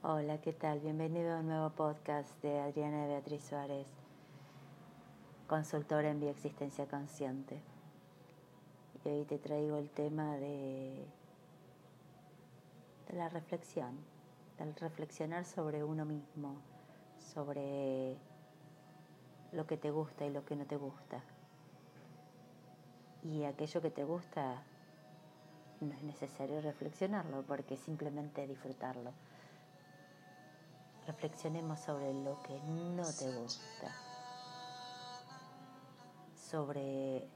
Hola, ¿qué tal? Bienvenido a un nuevo podcast de Adriana Beatriz Suárez, consultora en bioexistencia consciente. Y hoy te traigo el tema de, de la reflexión, del reflexionar sobre uno mismo, sobre lo que te gusta y lo que no te gusta. Y aquello que te gusta no es necesario reflexionarlo porque simplemente disfrutarlo reflexionemos sobre lo que no te gusta, sobre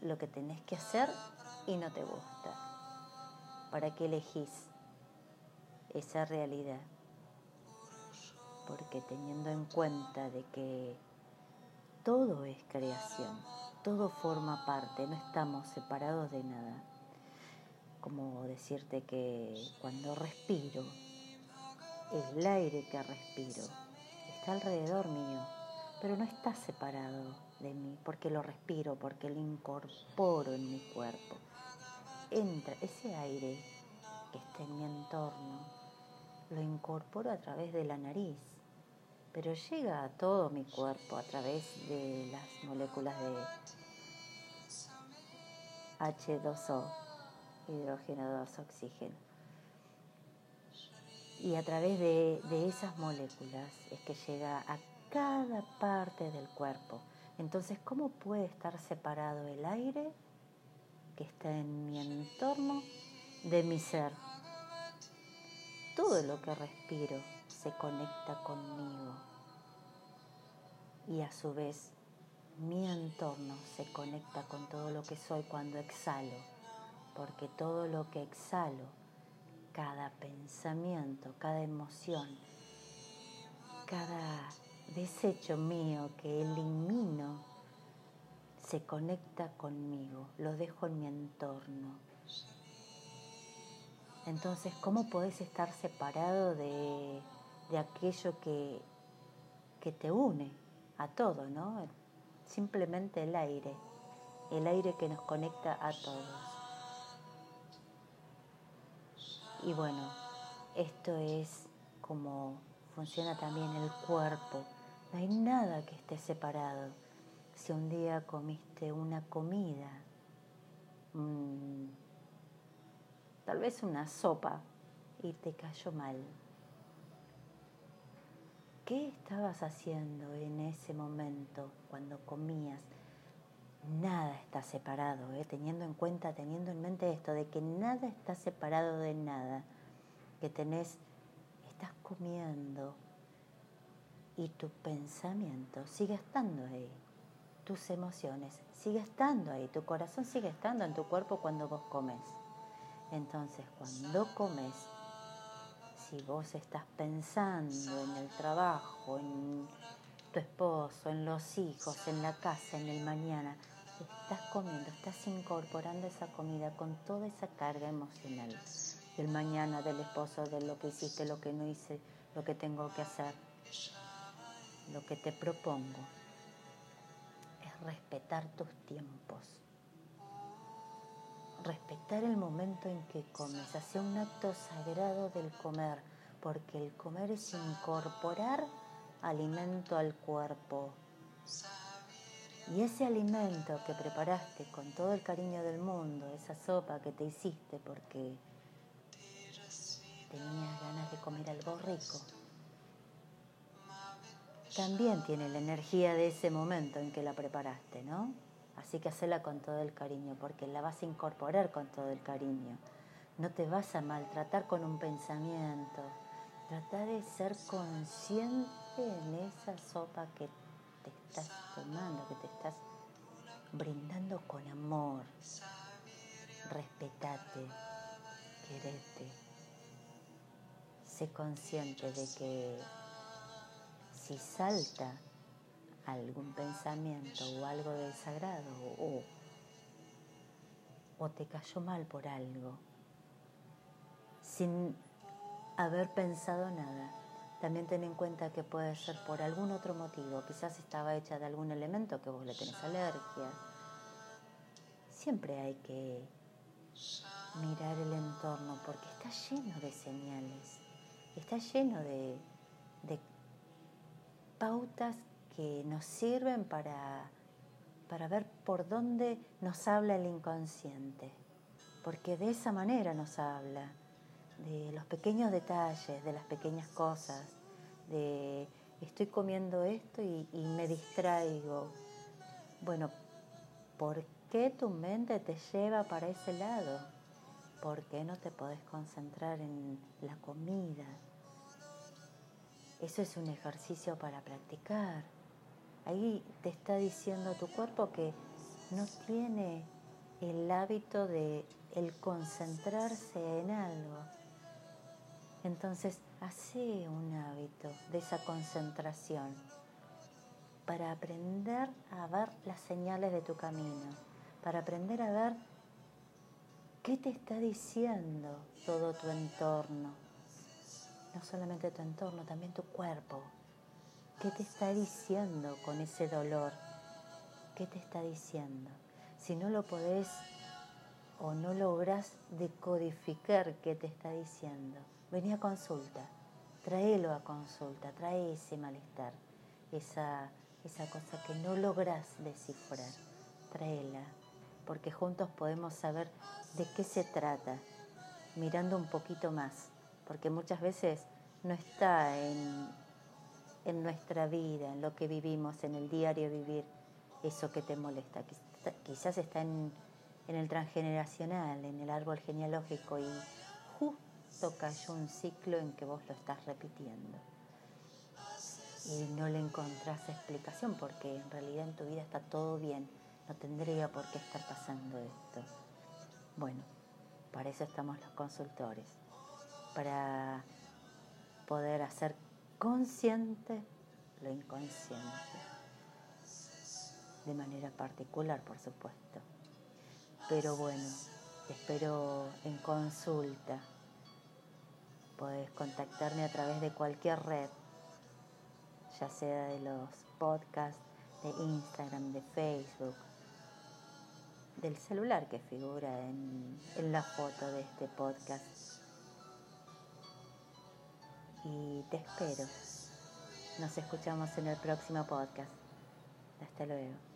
lo que tenés que hacer y no te gusta. ¿Para qué elegís esa realidad? Porque teniendo en cuenta de que todo es creación, todo forma parte, no estamos separados de nada. Como decirte que cuando respiro, el aire que respiro está alrededor mío, pero no está separado de mí, porque lo respiro, porque lo incorporo en mi cuerpo. Entra ese aire que está en mi entorno, lo incorporo a través de la nariz, pero llega a todo mi cuerpo a través de las moléculas de H2O, hidrógeno 2, oxígeno y a través de, esas moléculas es que llega a cada parte del cuerpo. Entonces, ¿cómo puede estar separado el aire que está en mi entorno de mi ser? Todo lo que respiro se conecta conmigo y a su vez mi entorno se conecta con todo lo que soy cuando exhalo, porque todo lo que exhalo cada pensamiento, cada emoción, cada desecho mío que elimino se conecta conmigo, lo dejo en mi entorno. Entonces, ¿cómo podés estar separado de, aquello que, que te une a todo, ¿no? Simplemente el aire, el aire que nos conecta a todos. Y bueno, esto es como funciona también el cuerpo. No hay nada que esté separado. Si un día comiste una comida, mm, tal vez una sopa, y te cayó mal, ¿qué estabas haciendo en ese momento cuando comías? Nada está separado, ¿eh? teniendo en cuenta, teniendo en mente esto, de que nada está separado de nada, que tenés, estás comiendo y tu pensamiento sigue estando ahí, tus emociones sigue estando ahí, tu corazón sigue estando en tu cuerpo cuando vos comes. Entonces, cuando comes, si vos estás pensando en el trabajo, en tu esposo, en los hijos, en la casa, en el mañana, estás comiendo, estás incorporando esa comida con toda esa carga emocional del mañana, del esposo, de lo que hiciste, lo que no hice, lo que tengo que hacer. Lo que te propongo es respetar tus tiempos, respetar el momento en que comes, hacer un acto sagrado del comer, porque el comer es incorporar alimento al cuerpo. Y ese alimento que preparaste con todo el cariño del mundo, esa sopa que te hiciste porque tenías ganas de comer algo rico, también tiene la energía de ese momento en que la preparaste, ¿no? Así que hacela con todo el cariño, porque la vas a incorporar con todo el cariño. No te vas a maltratar con un pensamiento. Trata de ser consciente en esa sopa que te estás tomando, que te estás brindando con amor. Respetate, querete. Sé consciente de que si salta algún pensamiento o algo desagrado o, o te cayó mal por algo, sin haber pensado nada, también ten en cuenta que puede ser por algún otro motivo, quizás estaba hecha de algún elemento que vos le tenés alergia. Siempre hay que mirar el entorno porque está lleno de señales. está lleno de, de pautas que nos sirven para, para ver por dónde nos habla el inconsciente, porque de esa manera nos habla, de los pequeños detalles, de las pequeñas cosas, de estoy comiendo esto y, me distraigo. Bueno, ¿por qué tu mente te lleva para ese lado? ¿Por qué no te podés concentrar en la comida? Eso es un ejercicio para practicar. Ahí te está diciendo tu cuerpo que no tiene el hábito de el concentrarse en algo. Entonces, hace un hábito de esa concentración para aprender a ver las señales de tu camino, para aprender a ver qué te está diciendo todo tu entorno, no solamente tu entorno, también tu cuerpo. ¿Qué te está diciendo con ese dolor? ¿Qué te está diciendo? Si no lo podés o no logras decodificar qué te está diciendo, vení a consulta, tráelo a consulta, trae ese malestar, esa, esa cosa que no logras descifrar, tráela, porque juntos podemos saber de qué se trata, mirando un poquito más porque muchas veces no está en, nuestra vida, en lo que vivimos, en el diario vivir, eso que te molesta. Quizás está en, en el transgeneracional, en el árbol genealógico y justo cayó un ciclo en que vos lo estás repitiendo. Y no le encontrás explicación porque en realidad en tu vida está todo bien, no tendría por qué estar pasando esto. Bueno, para eso estamos los consultores para poder hacer consciente lo inconsciente, de manera particular, por supuesto. Pero bueno, espero en consulta. Podés contactarme a través de cualquier red, ya sea de los podcasts, de Instagram, de Facebook, del celular que figura en, en la foto de este podcast y te espero. Nos escuchamos en el próximo podcast. Hasta luego.